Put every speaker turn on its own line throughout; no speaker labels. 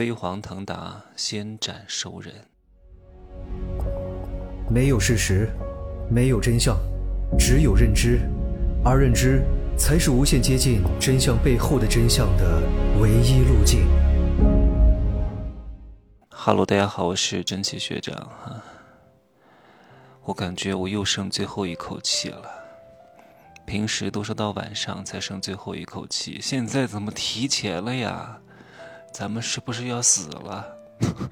飞黄腾达，先斩熟人。
没有事实，没有真相，只有认知，而认知才是无限接近真相背后的真相的唯一路径。
哈喽，大家好，我是真奇学长哈。我感觉我又剩最后一口气了。平时都是到晚上才剩最后一口气，现在怎么提前了呀？咱们是不是要死了？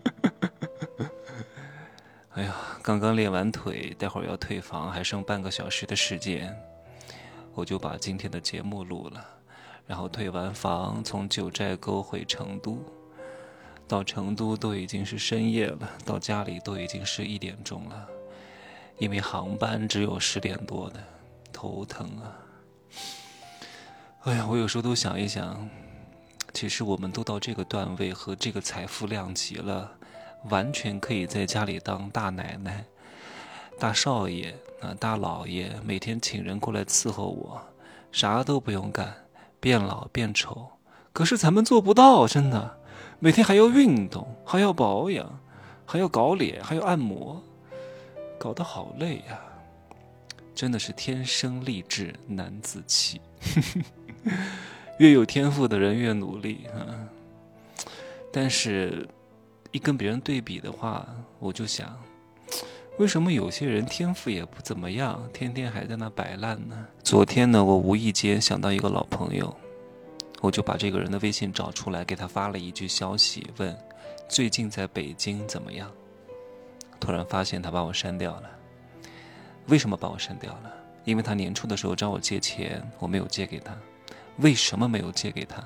哎呀，刚刚练完腿，待会儿要退房，还剩半个小时的时间，我就把今天的节目录了，然后退完房，从九寨沟回成都，到成都都已经是深夜了，到家里都已经是一点钟了，因为航班只有十点多的，头疼啊！哎呀，我有时候都想一想，其实我们都到这个段位和这个财富量级了。完全可以在家里当大奶奶、大少爷啊、大老爷，每天请人过来伺候我，啥都不用干，变老变丑。可是咱们做不到，真的，每天还要运动，还要保养，还要搞脸，还要按摩，搞得好累呀！真的是天生丽质难自弃，越有天赋的人越努力啊。但是。一跟别人对比的话，我就想，为什么有些人天赋也不怎么样，天天还在那摆烂呢？昨天呢，我无意间想到一个老朋友，我就把这个人的微信找出来，给他发了一句消息，问最近在北京怎么样。突然发现他把我删掉了。为什么把我删掉了？因为他年初的时候找我借钱，我没有借给他。为什么没有借给他？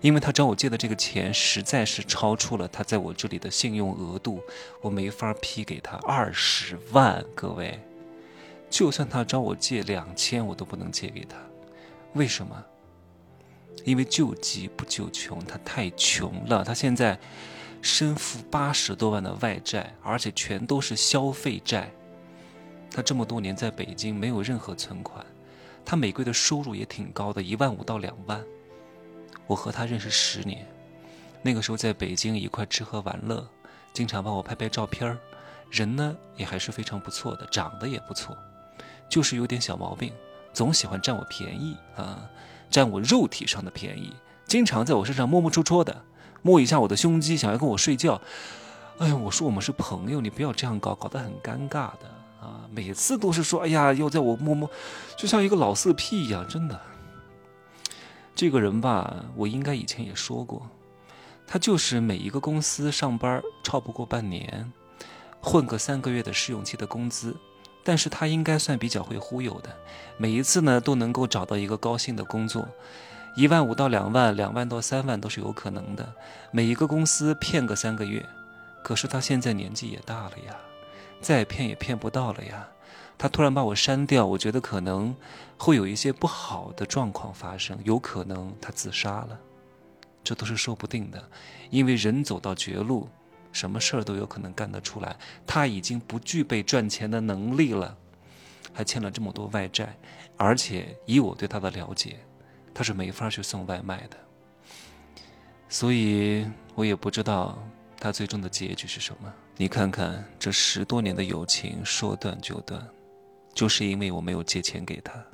因为他找我借的这个钱实在是超出了他在我这里的信用额度，我没法批给他二十万。各位，就算他找我借两千，我都不能借给他。为什么？因为救急不救穷，他太穷了。他现在身负八十多万的外债，而且全都是消费债。他这么多年在北京没有任何存款，他每个月的收入也挺高的，一万五到两万。我和他认识十年，那个时候在北京一块吃喝玩乐，经常帮我拍拍照片，人呢也还是非常不错的，长得也不错，就是有点小毛病，总喜欢占我便宜啊，占我肉体上的便宜，经常在我身上摸摸戳戳的，摸一下我的胸肌，想要跟我睡觉。哎呀，我说我们是朋友，你不要这样搞，搞得很尴尬的啊，每次都是说，哎呀，要在我摸摸，就像一个老色批一样，真的。这个人吧，我应该以前也说过，他就是每一个公司上班超不过半年，混个三个月的试用期的工资，但是他应该算比较会忽悠的，每一次呢都能够找到一个高薪的工作，一万五到两万，两万到三万都是有可能的，每一个公司骗个三个月，可是他现在年纪也大了呀，再骗也骗不到了呀。他突然把我删掉，我觉得可能会有一些不好的状况发生，有可能他自杀了，这都是说不定的。因为人走到绝路，什么事儿都有可能干得出来。他已经不具备赚钱的能力了，还欠了这么多外债，而且以我对他的了解，他是没法去送外卖的。所以我也不知道他最终的结局是什么。你看看这十多年的友情，说断就断。就是因为我没有借钱给他，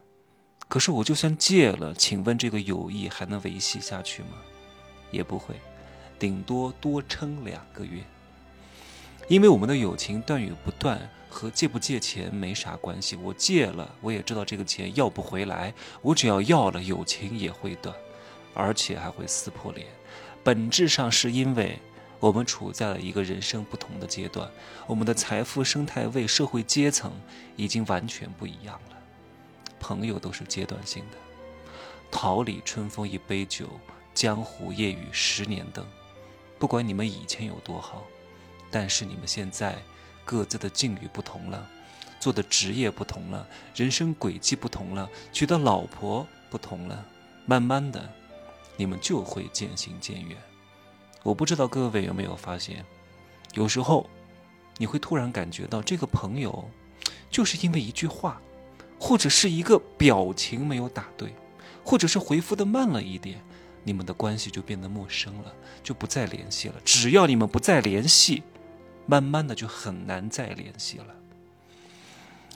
可是我就算借了，请问这个友谊还能维系下去吗？也不会，顶多多撑两个月。因为我们的友情断与不断和借不借钱没啥关系。我借了，我也知道这个钱要不回来。我只要要了，友情也会断，而且还会撕破脸。本质上是因为。我们处在了一个人生不同的阶段，我们的财富生态位、社会阶层已经完全不一样了。朋友都是阶段性的，桃李春风一杯酒，江湖夜雨十年灯。不管你们以前有多好，但是你们现在各自的境遇不同了，做的职业不同了，人生轨迹不同了，娶的老婆不同了，慢慢的，你们就会渐行渐远。我不知道各位有没有发现，有时候你会突然感觉到这个朋友，就是因为一句话，或者是一个表情没有打对，或者是回复的慢了一点，你们的关系就变得陌生了，就不再联系了。只要你们不再联系，慢慢的就很难再联系了。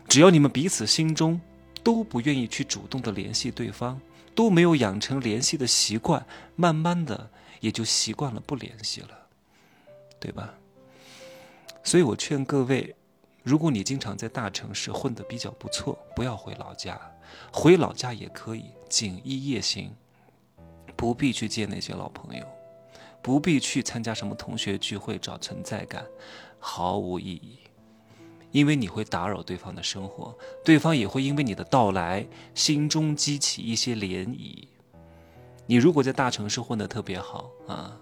只要你们彼此心中都不愿意去主动的联系对方，都没有养成联系的习惯，慢慢的也就习惯了不联系了，对吧？所以我劝各位，如果你经常在大城市混得比较不错，不要回老家，回老家也可以，锦衣夜行，不必去见那些老朋友，不必去参加什么同学聚会找存在感，毫无意义。因为你会打扰对方的生活，对方也会因为你的到来心中激起一些涟漪。你如果在大城市混得特别好啊，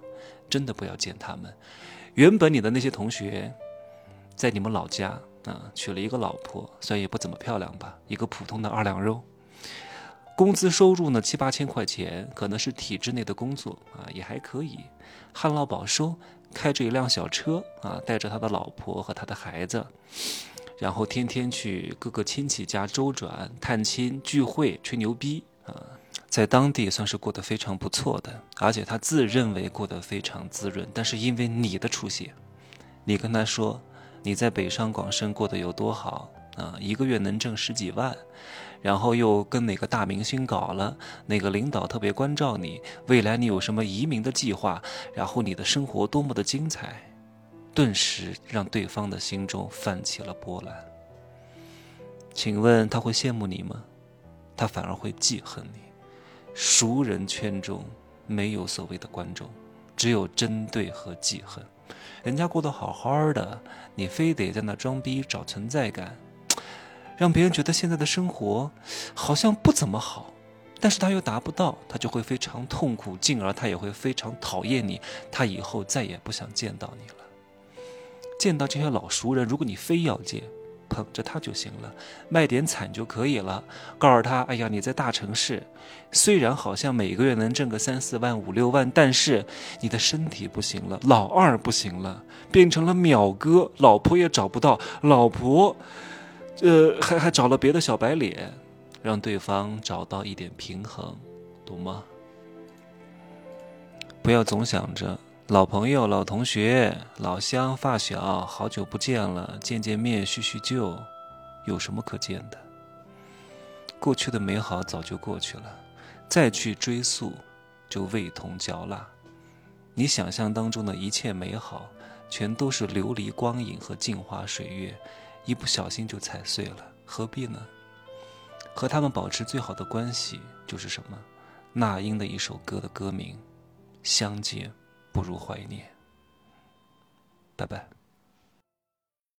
真的不要见他们。原本你的那些同学，在你们老家啊娶了一个老婆，虽然也不怎么漂亮吧，一个普通的二两肉，工资收入呢七八千块钱，可能是体制内的工作啊，也还可以，旱涝保收。开着一辆小车啊，带着他的老婆和他的孩子，然后天天去各个亲戚家周转、探亲、聚会、吹牛逼啊，在当地算是过得非常不错的，而且他自认为过得非常滋润。但是因为你的出现，你跟他说你在北上广深过得有多好啊，一个月能挣十几万。然后又跟哪个大明星搞了，哪个领导特别关照你，未来你有什么移民的计划，然后你的生活多么的精彩，顿时让对方的心中泛起了波澜。请问他会羡慕你吗？他反而会记恨你。熟人圈中没有所谓的观众，只有针对和记恨。人家过得好好的，你非得在那装逼找存在感。让别人觉得现在的生活好像不怎么好，但是他又达不到，他就会非常痛苦，进而他也会非常讨厌你，他以后再也不想见到你了。见到这些老熟人，如果你非要见，捧着他就行了，卖点惨就可以了，告诉他：哎呀，你在大城市，虽然好像每个月能挣个三四万、五六万，但是你的身体不行了，老二不行了，变成了秒哥，老婆也找不到，老婆。呃，还还找了别的小白脸，让对方找到一点平衡，懂吗？不要总想着老朋友、老同学、老乡、发小，好久不见了，见见面叙叙旧，有什么可见的？过去的美好早就过去了，再去追溯，就味同嚼蜡。你想象当中的一切美好，全都是琉璃光影和镜花水月。一不小心就踩碎了，何必呢？和他们保持最好的关系就是什么？那英的一首歌的歌名：相见不如怀念。拜拜。